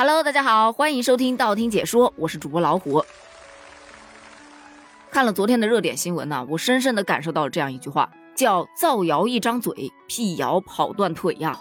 Hello，大家好，欢迎收听道听解说，我是主播老虎。看了昨天的热点新闻呢，我深深的感受到了这样一句话，叫造谣一张嘴，辟谣跑断腿呀。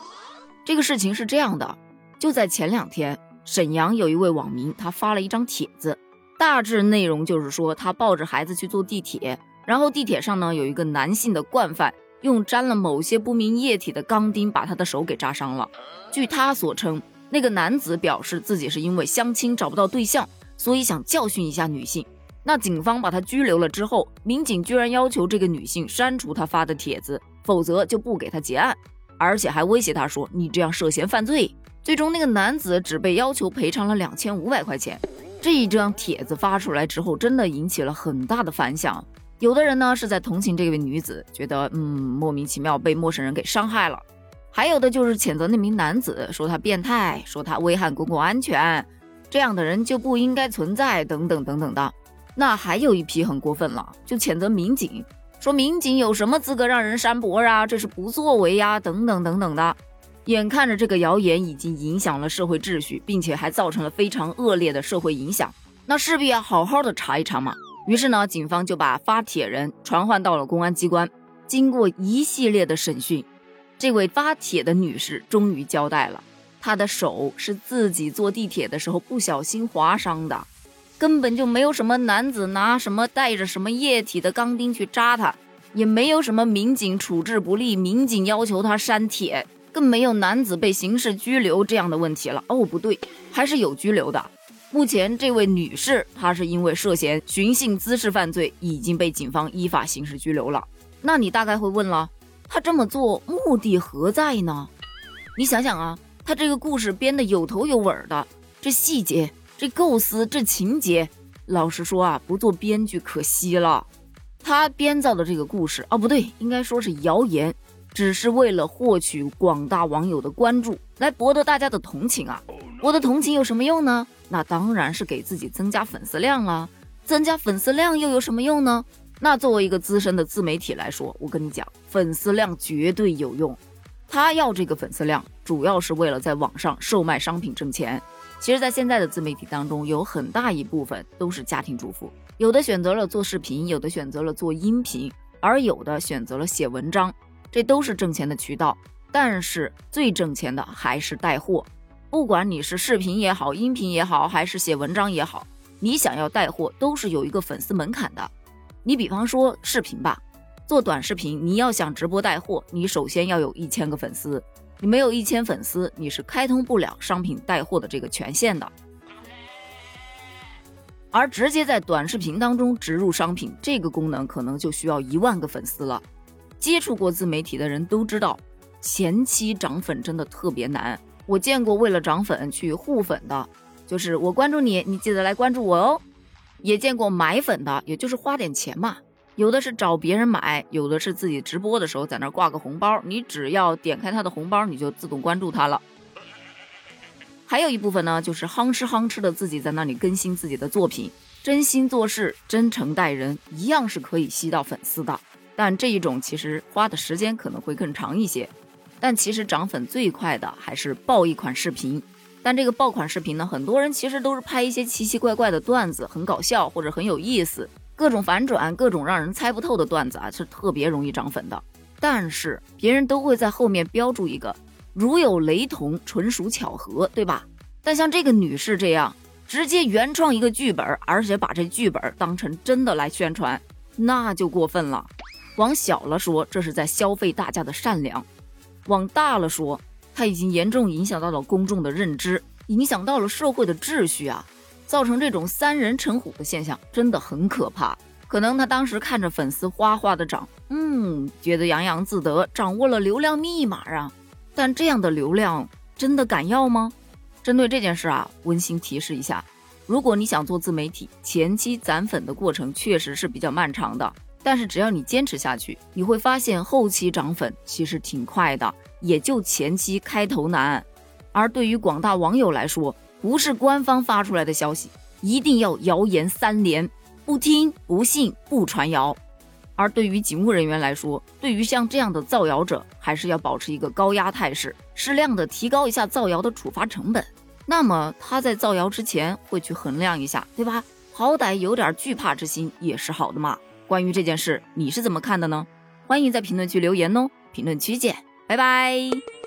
这个事情是这样的，就在前两天，沈阳有一位网民，他发了一张帖子，大致内容就是说，他抱着孩子去坐地铁，然后地铁上呢有一个男性的惯犯，用沾了某些不明液体的钢钉把他的手给扎伤了。据他所称。那个男子表示自己是因为相亲找不到对象，所以想教训一下女性。那警方把他拘留了之后，民警居然要求这个女性删除他发的帖子，否则就不给他结案，而且还威胁他说：“你这样涉嫌犯罪。”最终，那个男子只被要求赔偿了两千五百块钱。这一张帖子发出来之后，真的引起了很大的反响。有的人呢是在同情这位女子，觉得嗯莫名其妙被陌生人给伤害了。还有的就是谴责那名男子，说他变态，说他危害公共安全，这样的人就不应该存在，等等等等的。那还有一批很过分了，就谴责民警，说民警有什么资格让人删博啊？这是不作为呀，等等等等的。眼看着这个谣言已经影响了社会秩序，并且还造成了非常恶劣的社会影响，那势必要好好的查一查嘛。于是呢，警方就把发帖人传唤到了公安机关，经过一系列的审讯。这位发帖的女士终于交代了，她的手是自己坐地铁的时候不小心划伤的，根本就没有什么男子拿什么带着什么液体的钢钉去扎她，也没有什么民警处置不力，民警要求她删帖，更没有男子被刑事拘留这样的问题了。哦，不对，还是有拘留的。目前这位女士她是因为涉嫌寻衅滋事犯罪，已经被警方依法刑事拘留了。那你大概会问了。他这么做目的何在呢？你想想啊，他这个故事编的有头有尾的，这细节、这构思、这情节，老实说啊，不做编剧可惜了。他编造的这个故事啊，不对，应该说是谣言，只是为了获取广大网友的关注，来博得大家的同情啊。博得同情有什么用呢？那当然是给自己增加粉丝量啊。增加粉丝量又有什么用呢？那作为一个资深的自媒体来说，我跟你讲，粉丝量绝对有用。他要这个粉丝量，主要是为了在网上售卖商品挣钱。其实，在现在的自媒体当中，有很大一部分都是家庭主妇，有的选择了做视频，有的选择了做音频，而有的选择了写文章，这都是挣钱的渠道。但是最挣钱的还是带货，不管你是视频也好，音频也好，还是写文章也好，你想要带货，都是有一个粉丝门槛的。你比方说视频吧，做短视频，你要想直播带货，你首先要有一千个粉丝，你没有一千粉丝，你是开通不了商品带货的这个权限的。而直接在短视频当中植入商品这个功能，可能就需要一万个粉丝了。接触过自媒体的人都知道，前期涨粉真的特别难。我见过为了涨粉去互粉的，就是我关注你，你记得来关注我哦。也见过买粉的，也就是花点钱嘛。有的是找别人买，有的是自己直播的时候在那挂个红包，你只要点开他的红包，你就自动关注他了。还有一部分呢，就是夯吃夯吃的自己在那里更新自己的作品，真心做事，真诚待人，一样是可以吸到粉丝的。但这一种其实花的时间可能会更长一些。但其实涨粉最快的还是爆一款视频。但这个爆款视频呢，很多人其实都是拍一些奇奇怪怪的段子，很搞笑或者很有意思，各种反转，各种让人猜不透的段子啊，是特别容易涨粉的。但是别人都会在后面标注一个“如有雷同，纯属巧合”，对吧？但像这个女士这样直接原创一个剧本，而且把这剧本当成真的来宣传，那就过分了。往小了说，这是在消费大家的善良；往大了说，它已经严重影响到了公众的认知，影响到了社会的秩序啊！造成这种三人成虎的现象，真的很可怕。可能他当时看着粉丝哗哗的涨，嗯，觉得洋洋自得，掌握了流量密码啊。但这样的流量真的敢要吗？针对这件事啊，温馨提示一下：如果你想做自媒体，前期攒粉的过程确实是比较漫长的。但是只要你坚持下去，你会发现后期涨粉其实挺快的，也就前期开头难。而对于广大网友来说，不是官方发出来的消息，一定要谣言三连，不听不信不传谣。而对于警务人员来说，对于像这样的造谣者，还是要保持一个高压态势，适量的提高一下造谣的处罚成本。那么他在造谣之前会去衡量一下，对吧？好歹有点惧怕之心也是好的嘛。关于这件事，你是怎么看的呢？欢迎在评论区留言哦。评论区见，拜拜。